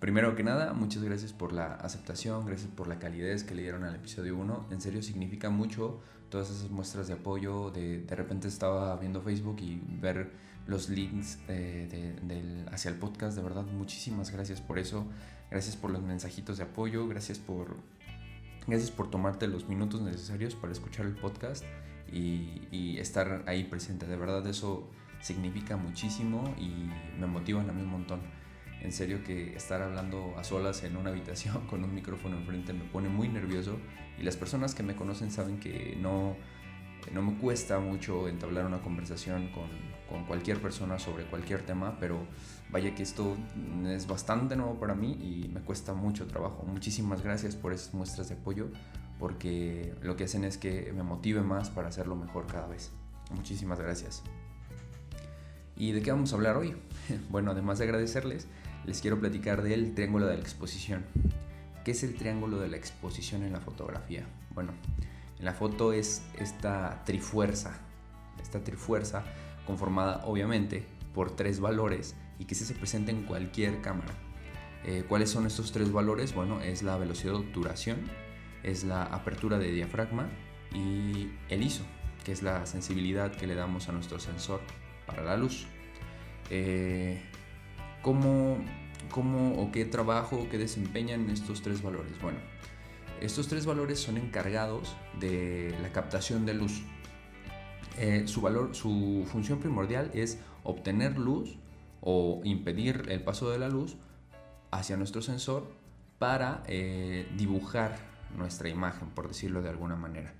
Primero que nada, muchas gracias por la aceptación, gracias por la calidez que le dieron al episodio 1. En serio significa mucho todas esas muestras de apoyo. De, repente estaba viendo Facebook y ver los links eh, hacia el podcast. De verdad, muchísimas gracias por eso. Gracias por los mensajitos de apoyo. Gracias por, gracias por tomarte los minutos necesarios para escuchar el podcast y, y estar ahí presente. De verdad, eso significa muchísimo y me motiva a mí un montón. En serio que estar hablando a solas en una habitación con un micrófono enfrente me pone muy nervioso y las personas que me conocen saben que no, no me cuesta mucho entablar una conversación con, con cualquier persona sobre cualquier tema, pero vaya que esto es bastante nuevo para mí y me cuesta mucho trabajo. Muchísimas gracias por esas muestras de apoyo porque lo que hacen es que me motive más para hacerlo mejor cada vez. Muchísimas gracias. ¿Y de qué vamos a hablar hoy? Bueno, además de agradecerles, les quiero platicar del triángulo de la exposición. ¿Qué es el triángulo de la exposición en la fotografía? Bueno, en la foto es esta trifuerza, esta trifuerza conformada obviamente por tres valores y que se presenta en cualquier cámara. Eh, ¿Cuáles son estos tres valores? Bueno, es la velocidad de obturación, es la apertura de diafragma y el ISO, que es la sensibilidad que le damos a nuestro sensor para la luz. Eh, ¿cómo, ¿Cómo o qué trabajo que desempeñan estos tres valores? Bueno, estos tres valores son encargados de la captación de luz. Eh, su, valor, su función primordial es obtener luz o impedir el paso de la luz hacia nuestro sensor para eh, dibujar nuestra imagen, por decirlo de alguna manera.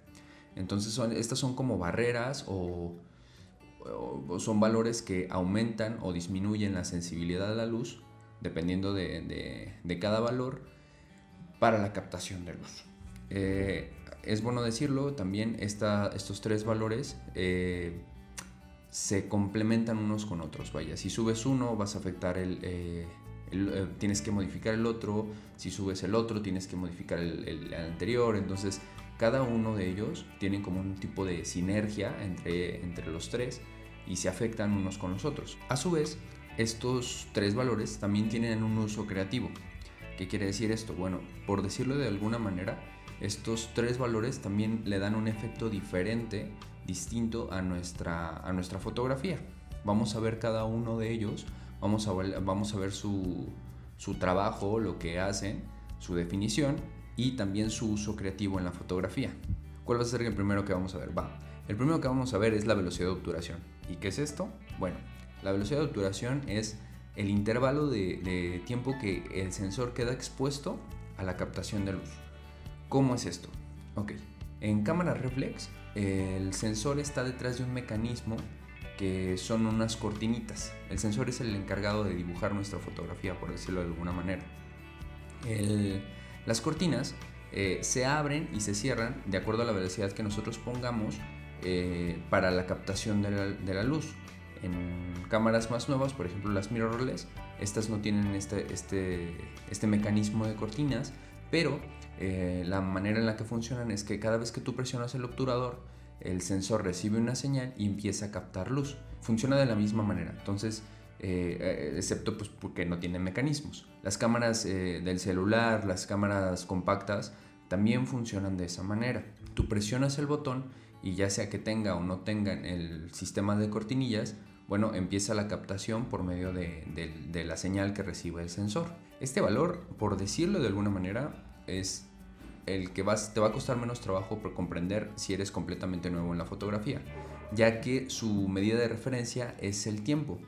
Entonces estas son como barreras o, son valores que aumentan o disminuyen la sensibilidad de la luz, dependiendo de, cada valor, para la captación de luz. Eh, es bueno decirlo, también estos tres valores eh, se complementan unos con otros. Vaya, si subes uno vas a afectar el, eh, tienes que modificar el otro, si subes el otro tienes que modificar el, anterior, entonces cada uno de ellos tienen como un tipo de sinergia entre, entre los tres y se afectan unos con los otros. A su vez, estos tres valores también tienen un uso creativo. ¿Qué quiere decir esto? Bueno, por decirlo de alguna manera, estos tres valores también le dan un efecto diferente, distinto a nuestra, a nuestra fotografía. Vamos a ver cada uno de ellos, vamos a vamos a ver su, su trabajo, lo que hacen, su definición y también su uso creativo en la fotografía. ¿Cuál va a ser el primero que vamos a ver? Va. El primero que vamos a ver es la velocidad de obturación. ¿Y qué es esto? Bueno, la velocidad de obturación es el intervalo de, tiempo que el sensor queda expuesto a la captación de luz. ¿Cómo es esto? Ok, en cámara reflex el sensor está detrás de un mecanismo que son unas cortinitas. El sensor es el encargado de dibujar nuestra fotografía, por decirlo de alguna manera. Las cortinas eh, se abren y se cierran de acuerdo a la velocidad que nosotros pongamos eh, para la captación de la, luz. En cámaras más nuevas, por ejemplo las mirrorless, estas no tienen este, este, este mecanismo de cortinas, pero eh, la manera en la que funcionan es que cada vez que tú presionas el obturador, el sensor recibe una señal y empieza a captar luz. Funciona de la misma manera, entonces, eh, eh, excepto pues, porque no tiene mecanismos. Las cámaras del celular, las cámaras compactas, también funcionan de esa manera. Tú presionas el botón y ya sea que tenga o no tenga el sistema de cortinillas, bueno, empieza la captación por medio de, la señal que recibe el sensor. Este valor, por decirlo de alguna manera, es el que te va a costar menos trabajo por comprender si eres completamente nuevo en la fotografía, ya que su medida de referencia es el tiempo.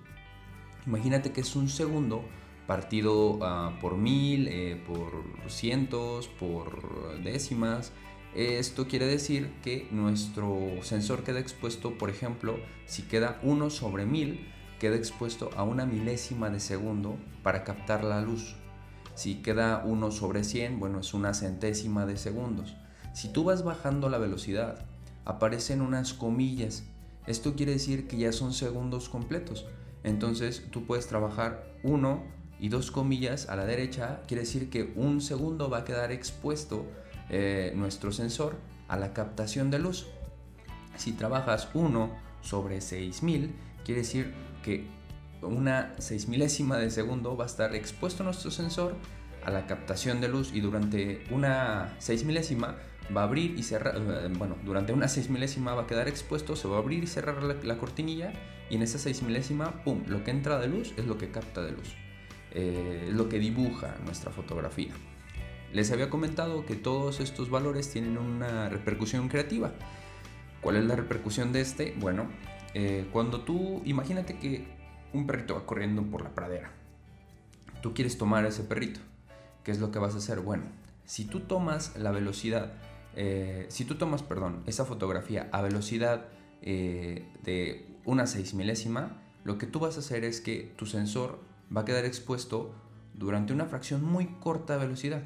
Imagínate que es un segundo partido ah, por mil, eh, por cientos, por décimas. Esto quiere decir que nuestro sensor queda expuesto, por ejemplo, si queda 1 sobre 1000, queda expuesto a una milésima de segundo para captar la luz. Si queda 1 sobre 100, bueno, es una centésima de segundos. Si tú vas bajando la velocidad, aparecen unas comillas. Esto quiere decir que ya son segundos completos. Entonces tú puedes trabajar 1 y 2 comillas a la derecha. Quiere decir que un segundo va a quedar expuesto eh, nuestro sensor a la captación de luz. Si trabajas 1 sobre 6000, quiere decir que una seis milésima de segundo va a estar expuesto nuestro sensor a la captación de luz y durante una seis milésima va a abrir y cerrar, eh, bueno, durante una seis milésima va a quedar expuesto, se va a abrir y cerrar la, cortinilla y en esa seis milésima, pum, lo que entra de luz es lo que capta de luz, eh, es lo que dibuja nuestra fotografía. Les había comentado que todos estos valores tienen una repercusión creativa. ¿Cuál es la repercusión de este? Bueno, eh, cuando tú, imagínate que un perrito va corriendo por la pradera, tú quieres tomar a ese perrito, ¿qué es lo que vas a hacer? Bueno, si tú tomas la velocidad eh, si tú tomas, perdón, esa fotografía a velocidad de una seis milésima, lo que tú vas a hacer es que tu sensor va a quedar expuesto durante una fracción muy corta de velocidad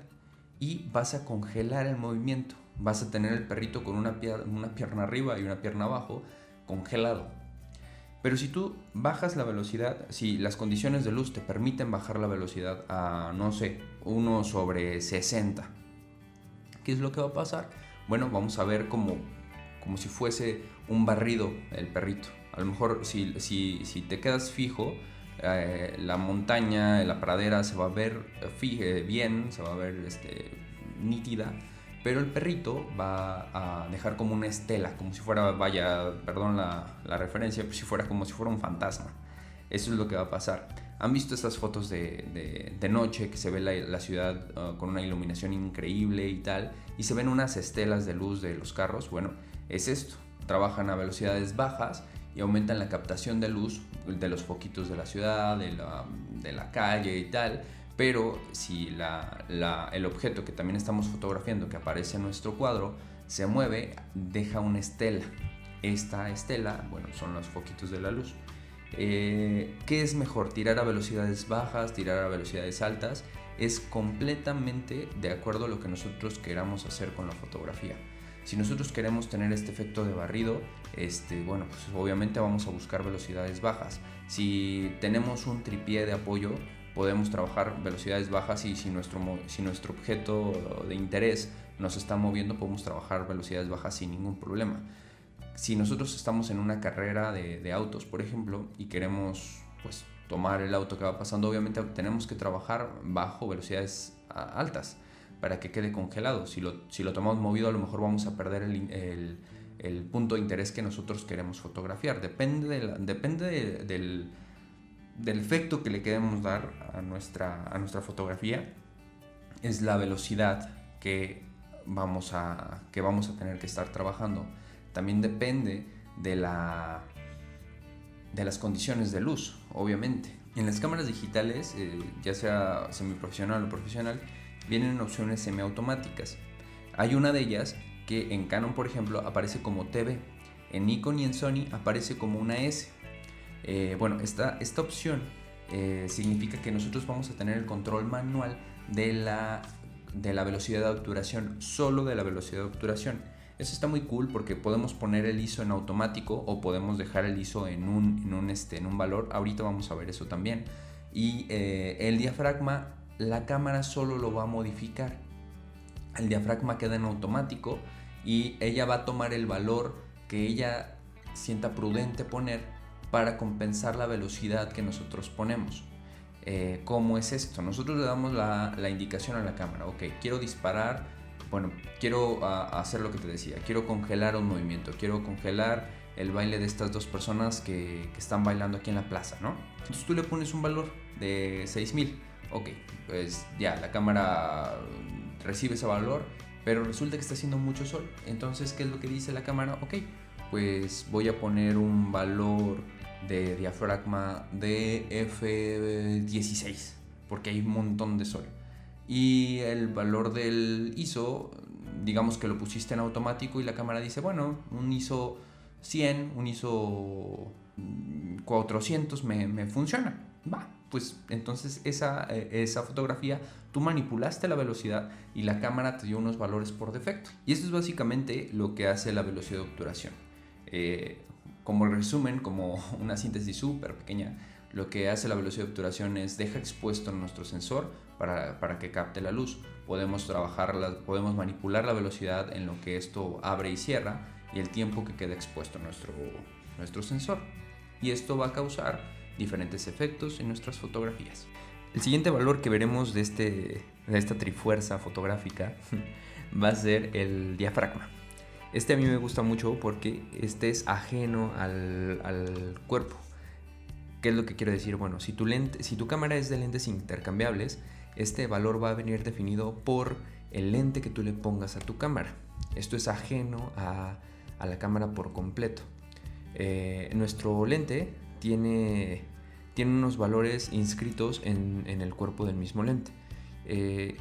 y vas a congelar el movimiento. Vas a tener el perrito con una, pierna arriba y una pierna abajo congelado. Pero si tú bajas la velocidad, si las condiciones de luz te permiten bajar la velocidad a, no sé, 1 sobre 60, ¿Qué es lo que va a pasar? Bueno, vamos a ver como, como si fuese un barrido el perrito. A lo mejor si, si, si te quedas fijo, eh, la montaña, la pradera se va a ver fije, bien, se va a ver este, nítida, pero el perrito va a dejar como una estela, como si fuera, vaya, perdón la, la referencia, si fuera como si fuera un fantasma. Eso es lo que va a pasar. ¿Han visto estas fotos de, de, noche que se ve la, la ciudad ah, con una iluminación increíble y tal? Y se ven unas estelas de luz de los carros. Bueno, es esto. Trabajan a velocidades bajas y aumentan la captación de luz de los foquitos de la ciudad, de la, de la calle y tal. Pero si la, la, el objeto que también estamos fotografiando, que aparece en nuestro cuadro, se mueve, deja una estela. Esta estela, bueno, son los foquitos de la luz. Eh, ¿Qué es mejor? ¿Tirar a velocidades bajas? ¿Tirar a velocidades altas? Es completamente de acuerdo a lo que nosotros queramos hacer con la fotografía. Si nosotros queremos tener este efecto de barrido, este, bueno, pues obviamente vamos a buscar velocidades bajas. Si tenemos un tripié de apoyo, podemos trabajar velocidades bajas y si nuestro, si nuestro objeto de interés nos está moviendo, podemos trabajar velocidades bajas sin ningún problema si nosotros estamos en una carrera de, autos, por ejemplo, y queremos pues, tomar el auto que va pasando, obviamente tenemos que trabajar bajo velocidades altas para que quede congelado. Si lo, si lo tomamos movido, a lo mejor vamos a perder el, el, punto de interés que nosotros queremos fotografiar. Depende, de depende del, del, efecto que le queremos dar a nuestra, a nuestra fotografía, es la velocidad que vamos a, que vamos a tener que estar trabajando también depende de, la, de las condiciones de luz, obviamente. En las cámaras digitales, eh, ya sea semiprofesional o profesional, vienen opciones semiautomáticas. Hay una de ellas que en Canon, por ejemplo, aparece como TV. En Nikon y en Sony aparece como una S. Eh, bueno, esta, esta opción eh, significa que nosotros vamos a tener el control manual de la, de la velocidad de obturación, solo de la velocidad de obturación. Eso está muy cool porque podemos poner el ISO en automático o podemos dejar el ISO en un, en un, este, en un valor. Ahorita vamos a ver eso también. Y eh, el diafragma, la cámara solo lo va a modificar. El diafragma queda en automático y ella va a tomar el valor que ella sienta prudente poner para compensar la velocidad que nosotros ponemos. Eh, ¿Cómo es esto? Nosotros le damos la, indicación a la cámara. Ok, quiero disparar bueno, quiero ah, hacer lo que te decía, quiero congelar un movimiento, quiero congelar el baile de estas dos personas que, están bailando aquí en la plaza, ¿no? Entonces tú le pones un valor de 6000, ok, pues ya, la cámara recibe ese valor, pero resulta que está haciendo mucho sol, entonces, ¿qué es lo que dice la cámara? Ok, pues voy a poner un valor de diafragma de F16, porque hay un montón de sol y el valor del ISO, digamos que lo pusiste en automático y la cámara dice, bueno, un ISO 100, un ISO 400 me, me funciona. Va, pues entonces esa, eh, esa fotografía tú manipulaste la velocidad y la cámara te dio unos valores por defecto. Y esto es básicamente lo que hace la velocidad de obturación. Eh, como resumen, como una síntesis súper pequeña, lo que hace la velocidad de obturación es deja expuesto nuestro sensor para, para que capte la luz. Podemos trabajar, podemos manipular la velocidad en lo que esto abre y cierra y el tiempo que queda expuesto nuestro, nuestro sensor. Y esto va a causar diferentes efectos en nuestras fotografías. El siguiente valor que veremos de, este, de esta trifuerza fotográfica va a ser el diafragma. Este a mí me gusta mucho porque este es ajeno al, al cuerpo. ¿Qué es lo que quiero decir? Bueno, si tu, lente, si tu cámara es de lentes intercambiables, este valor va a venir definido por el lente que tú le pongas a tu cámara. Esto es ajeno a, a la cámara por completo. Eh, nuestro lente tiene, tiene unos valores inscritos en, el cuerpo del mismo lente. Eh,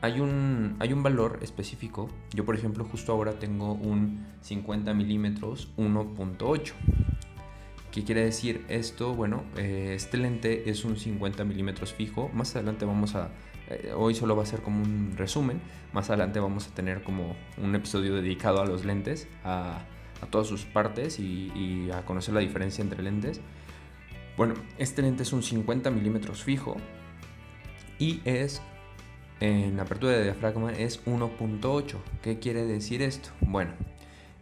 hay, un, hay un valor específico. Yo, por ejemplo, justo ahora tengo un 50 milímetros 1.8. ¿Qué quiere decir esto? Bueno, eh, este lente es un 50 milímetros fijo. Más adelante vamos a... Eh, hoy solo va a ser como un resumen. Más adelante vamos a tener como un episodio dedicado a los lentes, a, todas sus partes y, a conocer la diferencia entre lentes. Bueno, este lente es un 50 milímetros fijo y es en apertura de diafragma es 1.8. ¿Qué quiere decir esto? Bueno,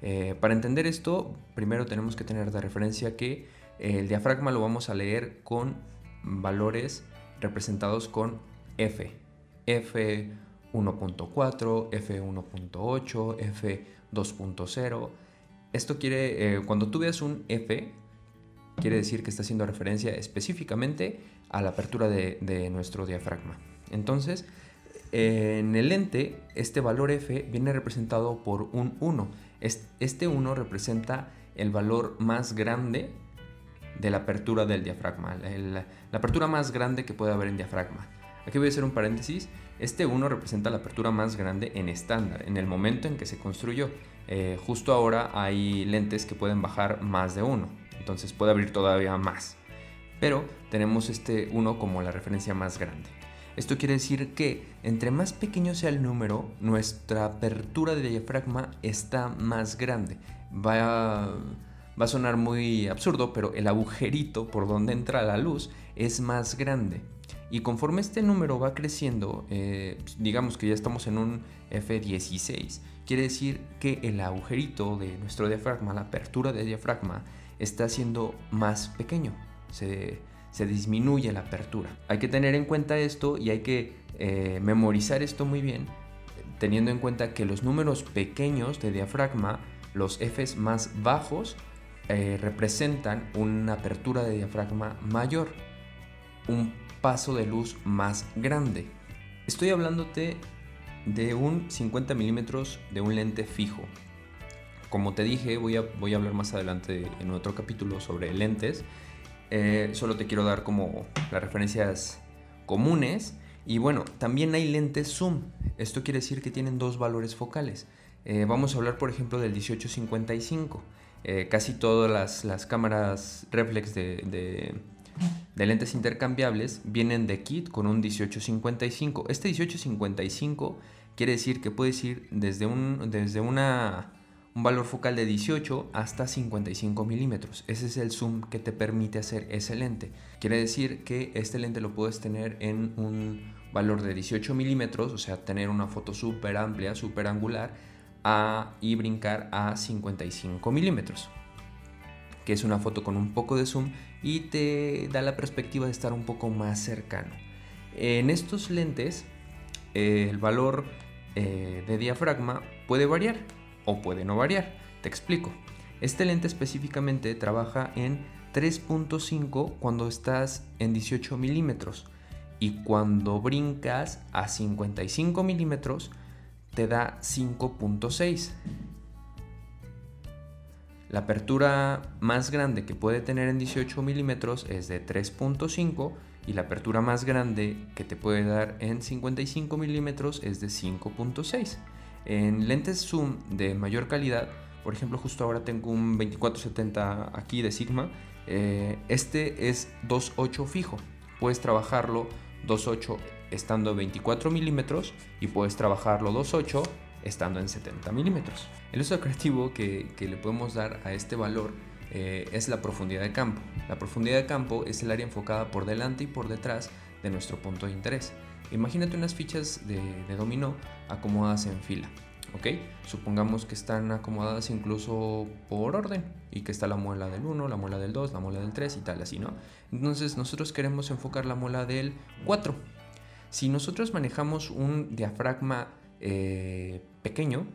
eh, para entender esto, primero tenemos que tener de referencia que el diafragma lo vamos a leer con valores representados con F. F 1.4, F1.8, F2.0. Esto quiere, eh, cuando tú veas un F, quiere decir que está haciendo referencia específicamente a la apertura de, de nuestro diafragma. Entonces, en el lente, este valor F viene representado por un 1 este 1 representa el valor más grande de la apertura del diafragma, la apertura más grande que puede haber en diafragma. Aquí voy a hacer un paréntesis. Este 1 representa la apertura más grande en estándar, en el momento en que se construyó. Eh, justo ahora hay lentes que pueden bajar más de 1, entonces puede abrir todavía más. Pero tenemos este 1 como la referencia más grande. Esto quiere decir que entre más pequeño sea el número, nuestra apertura de diafragma está más grande. Va a, va a sonar muy absurdo, pero el agujerito por donde entra la luz es más grande. Y conforme este número va creciendo, eh, digamos que ya estamos en un F16, quiere decir que el agujerito de nuestro diafragma, la apertura de diafragma, está siendo más pequeño. Se, se disminuye la apertura. Hay que tener en cuenta esto y hay que eh, memorizar esto muy bien, teniendo en cuenta que los números pequeños de diafragma, los Fs más bajos, eh, representan una apertura de diafragma mayor, un paso de luz más grande. Estoy hablándote de un 50 milímetros de un lente fijo. Como te dije, voy a, voy a hablar más adelante en otro capítulo sobre lentes eh, solo te quiero dar como las referencias comunes. Y bueno, también hay lentes zoom. Esto quiere decir que tienen dos valores focales. Eh, vamos a hablar, por ejemplo, del 1855. Eh, casi todas las, cámaras reflex de, lentes intercambiables vienen de kit con un 1855. Este 1855 quiere decir que puedes ir desde, un, desde una un valor focal de 18 hasta 55 milímetros. Ese es el zoom que te permite hacer ese lente. Quiere decir que este lente lo puedes tener en un valor de 18 milímetros, o sea, tener una foto súper amplia, súper angular, y brincar a 55 milímetros, que es una foto con un poco de zoom y te da la perspectiva de estar un poco más cercano. En estos lentes, eh, el valor eh, de diafragma puede variar o puede no variar. Te explico. Este lente específicamente trabaja en 3.5 cuando estás en 18 milímetros y cuando brincas a 55 milímetros te da 5.6. La apertura más grande que puede tener en 18 milímetros es de 3.5 y la apertura más grande que te puede dar en 55 milímetros es de 5.6. En lentes zoom de mayor calidad, por ejemplo, justo ahora tengo un 2470 aquí de Sigma. Eh, este es 2.8 fijo. Puedes trabajarlo 2.8 estando en 24 milímetros y puedes trabajarlo 2.8 estando en 70 milímetros. El uso creativo que, le podemos dar a este valor eh, es la profundidad de campo. La profundidad de campo es el área enfocada por delante y por detrás de nuestro punto de interés. Imagínate unas fichas de, dominó acomodadas en fila. ¿ok? Supongamos que están acomodadas incluso por orden y que está la muela del 1, la muela del 2, la muela del 3 y tal, así, ¿no? Entonces nosotros queremos enfocar la muela del 4. Si nosotros manejamos un diafragma eh, pequeño,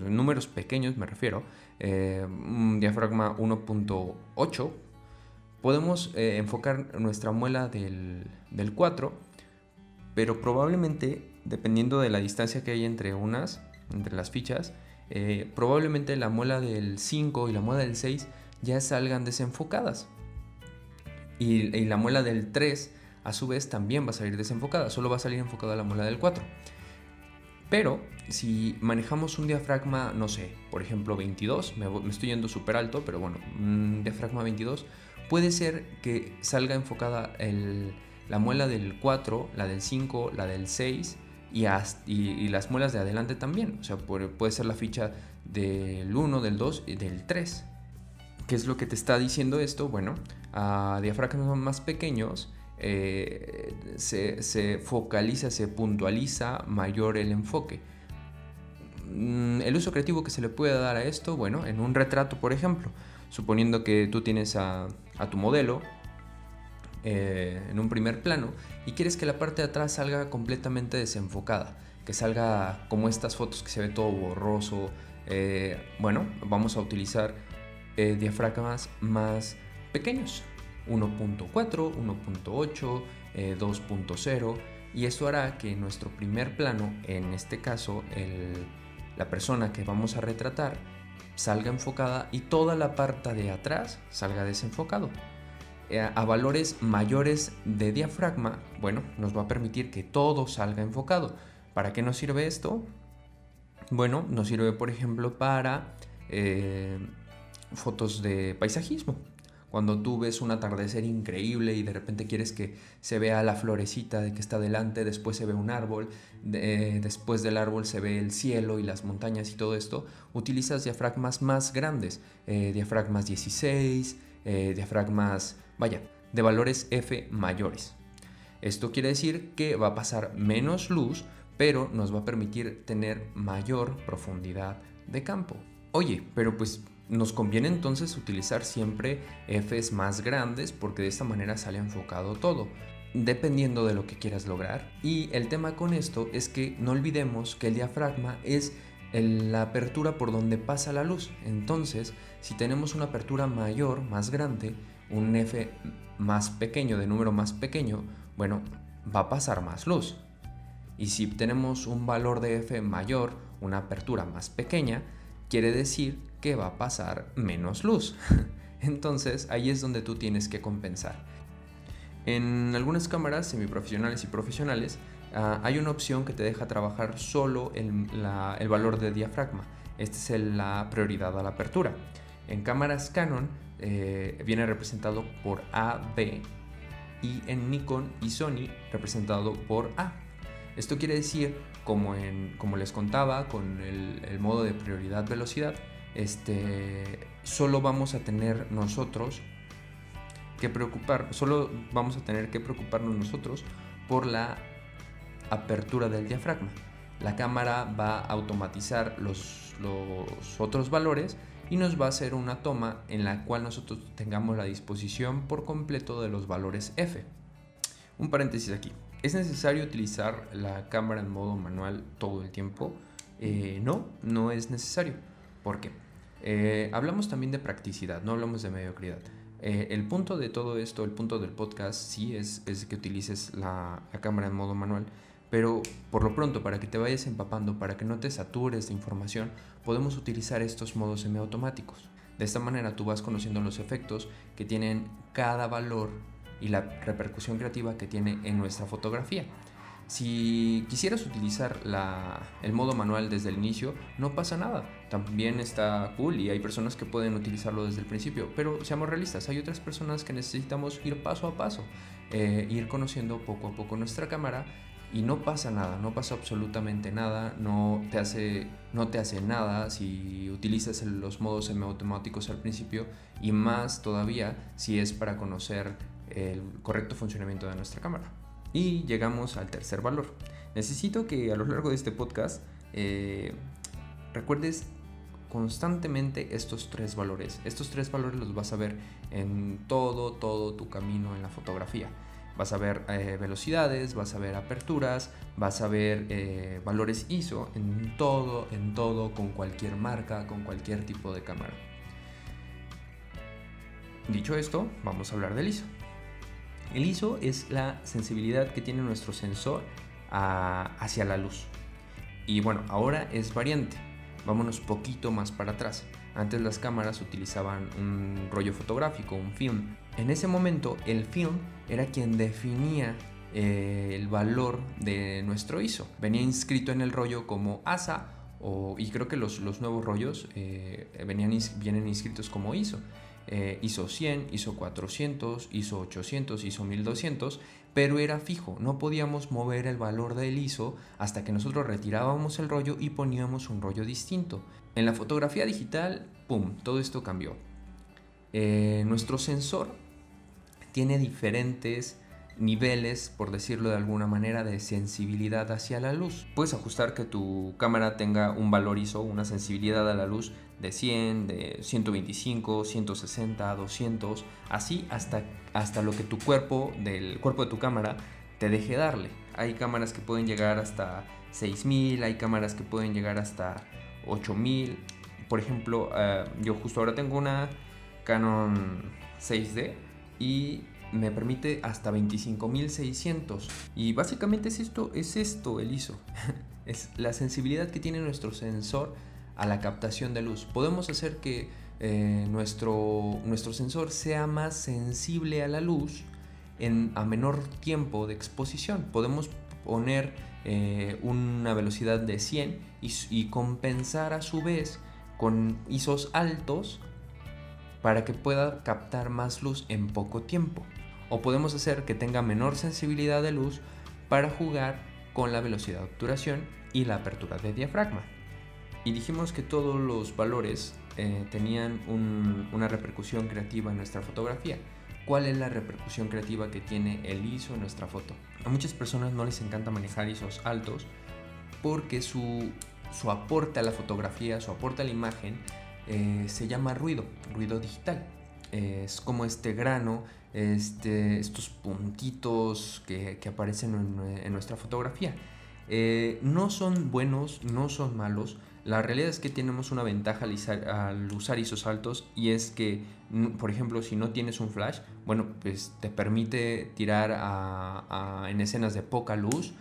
números pequeños me refiero, eh, un diafragma 1.8, podemos eh, enfocar nuestra muela del, del 4, pero probablemente, dependiendo de la distancia que hay entre unas, entre las fichas, eh, probablemente la muela del 5 y la muela del 6 ya salgan desenfocadas. Y, la muela del 3 a su vez también va a salir desenfocada, solo va a salir enfocada la muela del 4. Pero si manejamos un diafragma, no sé, por ejemplo 22, me, estoy yendo súper alto, pero bueno, un diafragma 22, puede ser que salga enfocada la muela del 4, la del 5, la del 6 y, las muelas de adelante también. O sea, puede, ser la ficha del 1, del 2 y del 3. ¿Qué es lo que te está diciendo esto? Bueno, a diafragmas más pequeños eh, se, focaliza, se puntualiza mayor el enfoque. Mm, el uso creativo que se le puede dar a esto, bueno, en un retrato, por ejemplo, suponiendo que tú tienes a tu modelo eh, en un primer plano y quieres que la parte de atrás salga completamente desenfocada, que salga como estas fotos que se ve todo borroso. Eh, bueno, vamos a utilizar eh, diafragmas más pequeños, 1.4, 1.8, 2.0 y esto hará que nuestro primer plano, en este caso la persona que vamos a retratar, salga enfocada y toda la parte de atrás salga desenfocado. Eh, a valores mayores de diafragma, bueno, nos va a permitir que todo salga enfocado. ¿Para qué nos sirve esto? Bueno, nos sirve por ejemplo para eh, fotos de paisajismo. Cuando tú ves un atardecer increíble y de repente quieres que se vea la florecita de que está delante, después se ve un árbol, después del árbol se ve el cielo y las montañas y todo esto, utilizas diafragmas más grandes, eh, diafragmas 16, diafragmas vaya, de valores F mayores. Esto quiere decir que va a pasar menos luz, pero nos va a permitir tener mayor profundidad de campo. Oye, pero pues nos conviene entonces utilizar siempre Fs más grandes porque de esta manera sale enfocado todo, dependiendo de lo que quieras lograr. Y el tema con esto es que no olvidemos que el diafragma es la apertura por donde pasa la luz. Entonces, si tenemos una apertura mayor, más grande, un F más pequeño, de número más pequeño, bueno, va a pasar más luz. Y si tenemos un valor de F mayor, una apertura más pequeña, quiere decir que va a pasar menos luz. Entonces ahí es donde tú tienes que compensar. En algunas cámaras semiprofesionales y profesionales ah, hay una opción que te deja trabajar solo el, el valor de diafragma. Esta es la prioridad a la apertura. En cámaras Canon eh, viene representado por A, B y en Nikon y Sony representado por A. Esto quiere decir, como, les contaba con el, modo de prioridad velocidad, este, solo vamos a tener nosotros que preocupar, solo vamos a tener que preocuparnos nosotros por la apertura del diafragma. La cámara va a automatizar los otros valores y nos va a hacer una toma en la cual nosotros tengamos la disposición por completo de los valores F. Un paréntesis aquí. ¿Es necesario utilizar la cámara en modo manual todo el tiempo? Eh, no, no es necesario. ¿Por qué? Eh, hablamos también de practicidad, no hablamos de mediocridad. Eh, el punto de todo esto, el punto del podcast, sí es, es que utilices la, la cámara en modo manual, pero por lo pronto, para que te vayas empapando, para que no te satures de información, podemos utilizar estos modos semiautomáticos. De esta manera tú vas conociendo los efectos que tienen cada valor y la repercusión creativa que tiene en nuestra fotografía. Si quisieras utilizar el modo manual desde el inicio, no pasa nada. También está cool y hay personas que pueden utilizarlo desde el principio. Pero seamos realistas, hay otras personas que necesitamos ir paso a paso, eh, ir conociendo poco a poco nuestra cámara y no pasa nada, no pasa absolutamente nada, no te hace, no te hace nada si utilizas los modos semiautomáticos al principio y más todavía si es para conocer el correcto funcionamiento de nuestra cámara. Y llegamos al tercer valor. Necesito que a lo largo de este podcast eh, recuerdes constantemente estos tres valores. Estos tres valores los vas a ver en todo, todo tu camino en la fotografía. Vas a ver eh, velocidades, vas a ver aperturas, vas a ver eh, valores ISO en todo, en todo, con cualquier marca, con cualquier tipo de cámara. Dicho esto, vamos a hablar del ISO. El ISO es la sensibilidad que tiene nuestro sensor hacia la luz. Y bueno, ahora es variante. Vámonos poquito más para atrás. Antes las cámaras utilizaban un rollo fotográfico, un film. En ese momento el film era quien definía eh, el valor de nuestro ISO. Venía inscrito en el rollo como ASA o, y creo que los, nuevos rollos eh, venían, vienen inscritos como ISO. Eh, ISO 100, ISO 400, ISO 800, ISO 1200, pero era fijo, no podíamos mover el valor del ISO hasta que nosotros retirábamos el rollo y poníamos un rollo distinto. En la fotografía digital, ¡pum!, todo esto cambió. Eh, nuestro sensor tiene diferentes niveles, por decirlo de alguna manera, de sensibilidad hacia la luz. Puedes ajustar que tu cámara tenga un valor ISO, una sensibilidad a la luz de 100, de 125, 160, 200, así hasta, hasta lo que tu cuerpo, del cuerpo de tu cámara, te deje darle. Hay cámaras que pueden llegar hasta 6000, hay cámaras que pueden llegar hasta 8000. Por ejemplo, eh, yo justo ahora tengo una Canon 6D y me permite hasta 25600 y básicamente es esto es esto el ISO es la sensibilidad que tiene nuestro sensor a la captación de luz. Podemos hacer que eh, nuestro, nuestro sensor sea más sensible a la luz en, a menor tiempo de exposición. Podemos poner eh, una velocidad de 100 y, y compensar a su vez con ISOs altos para que pueda captar más luz en poco tiempo o podemos hacer que tenga menor sensibilidad de luz para jugar con la velocidad de obturación y la apertura de diafragma. Y dijimos que todos los valores eh, tenían una repercusión creativa en nuestra fotografía. ¿Cuál es la repercusión creativa que tiene el ISO en nuestra foto? A muchas personas no les encanta manejar ISOs altos porque su, su aporte a la fotografía, su aporte a la imagen, eh, se llama ruido, ruido digital. Es como este grano este, estos puntitos que, aparecen en, nuestra fotografía. Eh, no son buenos, no son malos. La realidad es que tenemos una ventaja al, usar ISOs altos y es que, por ejemplo, si no tienes un flash, bueno, pues te permite tirar en escenas de poca luz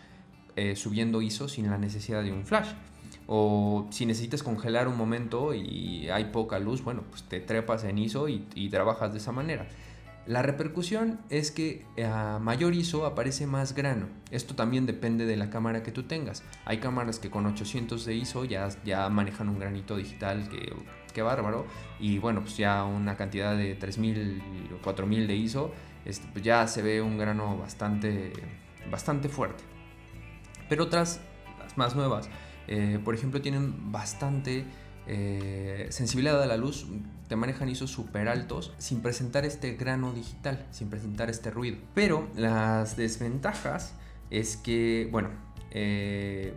eh, subiendo ISO sin la necesidad de un flash. O si necesitas congelar un momento y hay poca luz, bueno, pues te trepas en ISO y trabajas de esa manera. La repercusión es que a mayor ISO aparece más grano. Esto también depende de la cámara que tú tengas. Hay cámaras que con 800 de ISO ya, manejan un granito digital que, que bárbaro. Y bueno, pues ya una cantidad de 3000 o 4000 de ISO, este, pues ya se ve un grano bastante, bastante fuerte. Pero otras, las más nuevas, eh, por ejemplo, tienen bastante eh, sensibilidad a la luz, te manejan ISO súper altos sin presentar este grano digital, sin presentar este ruido. Pero las desventajas es que, bueno, eh,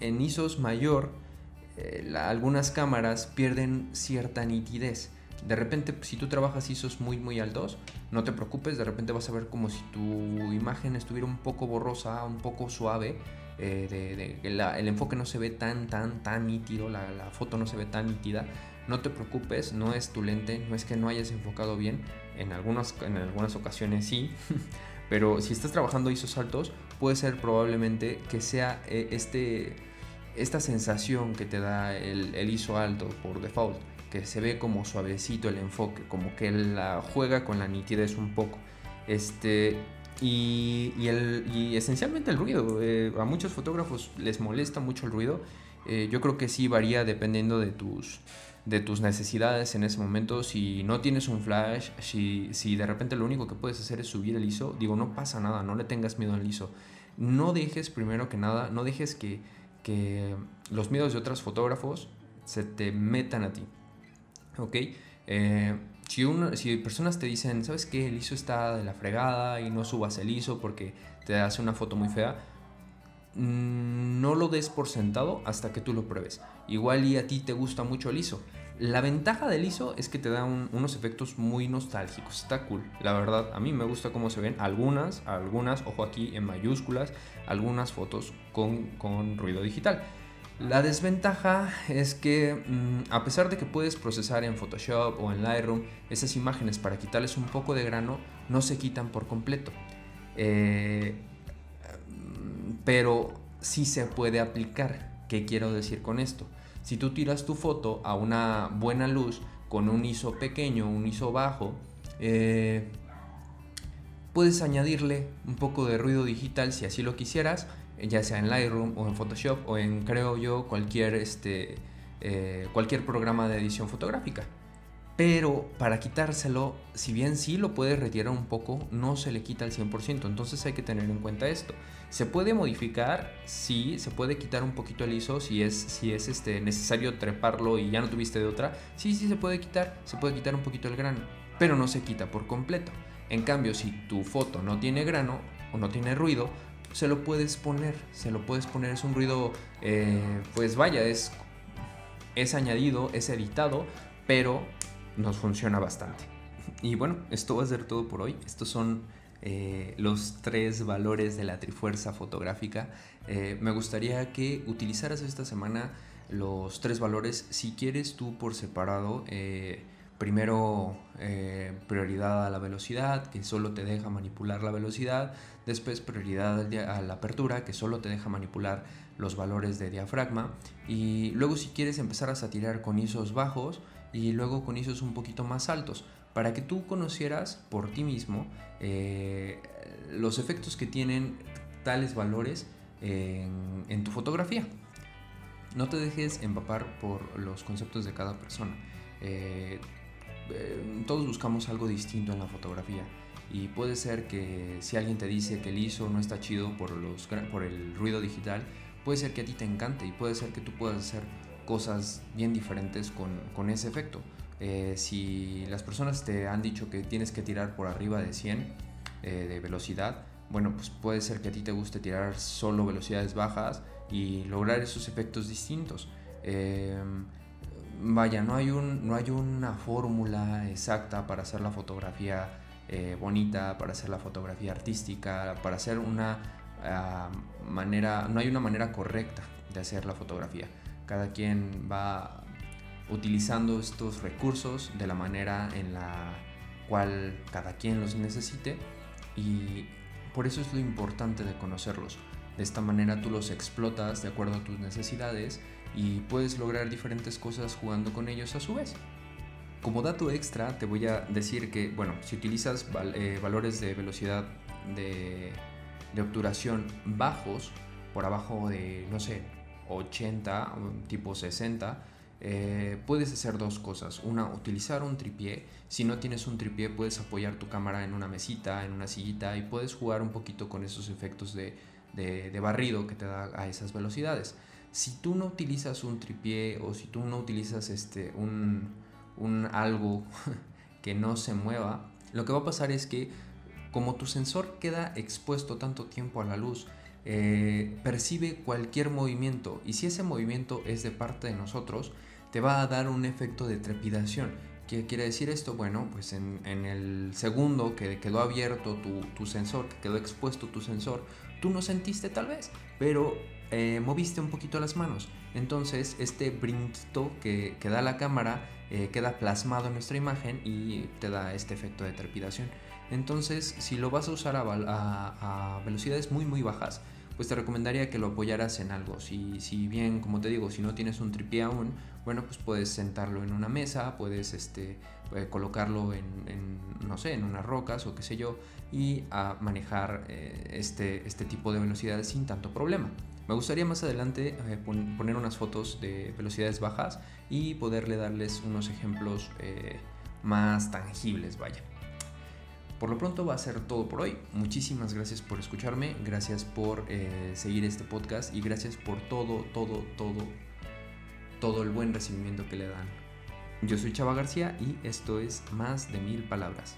en ISOs mayor, algunas cámaras pierden cierta nitidez. De repente, si tú trabajas ISOs muy muy altos, no te preocupes, de repente vas a ver como si tu imagen estuviera un poco borrosa, un poco suave, eh, el enfoque no se ve tan, tan, tan nítido, la, foto no se ve tan nítida, no te preocupes, no es tu lente, no es que no hayas enfocado bien, en algunas, en algunas ocasiones sí, pero si estás trabajando ISOs altos, puede ser probablemente que sea eh, este, esta sensación que te da el, el ISO alto por default, que se ve como suavecito el enfoque, como que la juega con la nitidez un poco. Este, y, el, esencialmente el ruido. Eh, a muchos fotógrafos les molesta mucho el ruido. Eh, yo creo que sí varía dependiendo de tus, de tus necesidades en ese momento. Si no tienes un flash, si, si de repente lo único que puedes hacer es subir el ISO, digo, no pasa nada, no le tengas miedo al ISO. No dejes, primero que nada, no dejes que, que los miedos de otros fotógrafos se te metan a ti. ¿Ok? Eh, si, si personas te dicen, ¿sabes qué? El ISO está de la fregada y no subas el ISO porque te hace una foto muy fea, mm, no lo des por sentado hasta que tú lo pruebes. Igual y a ti te gusta mucho el ISO. La ventaja del ISO es que te da unos efectos muy nostálgicos. Está cool. La verdad, a mí me gusta cómo se ven algunas, algunas, ojo aquí en mayúsculas, algunas fotos con, con ruido digital. La desventaja es que mm, a pesar de que puedes procesar en Photoshop o en Lightroom esas imágenes para quitarles un poco de grano, no se quitan por completo. Eh, pero sí se puede aplicar. ¿Qué quiero decir con esto? Si tú tiras tu foto a una buena luz con un ISO pequeño, un ISO bajo, eh, puedes añadirle un poco de ruido digital si así lo quisieras ya sea en Lightroom o en Photoshop o en, creo yo, cualquier, este, eh, cualquier programa de edición fotográfica. Pero para quitárselo, si bien sí lo puede retirar un poco, no se le quita al 100%. Entonces hay que tener en cuenta esto. Se puede modificar, sí, se puede quitar un poquito el ISO si es, si es este, necesario treparlo y ya no tuviste de otra. Sí, sí se puede quitar, se puede quitar un poquito el grano, pero no se quita por completo. En cambio, si tu foto no tiene grano o no tiene ruido, se lo puedes poner, se lo puedes poner, es un ruido, eh, pues vaya, es, es añadido, es editado, pero nos funciona bastante. Y bueno, esto va a ser todo por hoy. Estos son eh, los tres valores de la Trifuerza fotográfica. Eh, me gustaría que utilizaras esta semana los tres valores. Si quieres tú por separado, primero prioridad a la velocidad, que solo te deja manipular la velocidad después prioridad a la apertura que solo te deja manipular los valores de diafragma y luego si quieres empezar a satirar con ISOs bajos y luego con ISOs un poquito más altos para que tú conocieras por ti mismo eh, los efectos que tienen tales valores en, tu fotografía. No te dejes empapar por los conceptos de cada persona. Eh, eh, todos buscamos algo distinto en la fotografía y puede ser que si alguien te dice que el ISO no está chido por, los, por el ruido digital, puede ser que a ti te encante y puede ser que tú puedas hacer cosas bien diferentes con, con ese efecto. Eh, si las personas te han dicho que tienes que tirar por arriba de 100 eh, de velocidad, bueno, pues puede ser que a ti te guste tirar solo velocidades bajas y lograr esos efectos distintos. Vaya, no hay, un, no hay una fórmula exacta para hacer la fotografía eh, bonita, para hacer la fotografía artística, para hacer una ah, manera, no hay una manera correcta de hacer la fotografía. Cada quien va utilizando estos recursos de la manera en la cual cada quien los necesite y por eso es lo importante de conocerlos. De esta manera tú los explotas de acuerdo a tus necesidades y puedes lograr diferentes cosas jugando con ellos a su vez. Como dato extra, te voy a decir que, bueno, si utilizas eh, valores de velocidad de, obturación bajos, por abajo de, no sé, 80, tipo 60, eh, puedes hacer dos cosas. Una, utilizar un tripié. Si no tienes un tripié, puedes apoyar tu cámara en una mesita, en una sillita y puedes jugar un poquito con esos efectos de, de barrido que te da a esas velocidades. Si tú no utilizas un tripié o si tú no utilizas este, un, un algo que no se mueva, lo que va a pasar es que como tu sensor queda expuesto tanto tiempo a la luz, eh, percibe cualquier movimiento y si ese movimiento es de parte de nosotros, te va a dar un efecto de trepidación. ¿Qué quiere decir esto? Bueno, pues en, el segundo que quedó abierto tu, tu, sensor, que quedó expuesto tu sensor, tú no sentiste tal vez, pero eh, moviste un poquito las manos. Entonces este brinquito que, que da la cámara eh, queda plasmado en nuestra imagen y te da este efecto de trepidación. Entonces, si lo vas a usar a, velocidades muy muy bajas, pues te recomendaría que lo apoyaras en algo. Si, si, bien, como te digo, si no tienes un tripié aún, bueno, pues puedes sentarlo en una mesa, puedes este, eh, colocarlo en, no sé, en unas rocas o qué sé yo, y a manejar eh, este, este tipo de velocidades sin tanto problema. Me gustaría más adelante eh, poner unas fotos de velocidades bajas y poderle darles unos ejemplos eh, más tangibles, vaya. Por lo pronto va a ser todo por hoy. Muchísimas gracias por escucharme, gracias por eh, seguir este podcast y gracias por todo, todo, todo, todo el buen recibimiento que le dan. Yo soy Chava García y esto es Más de Mil Palabras.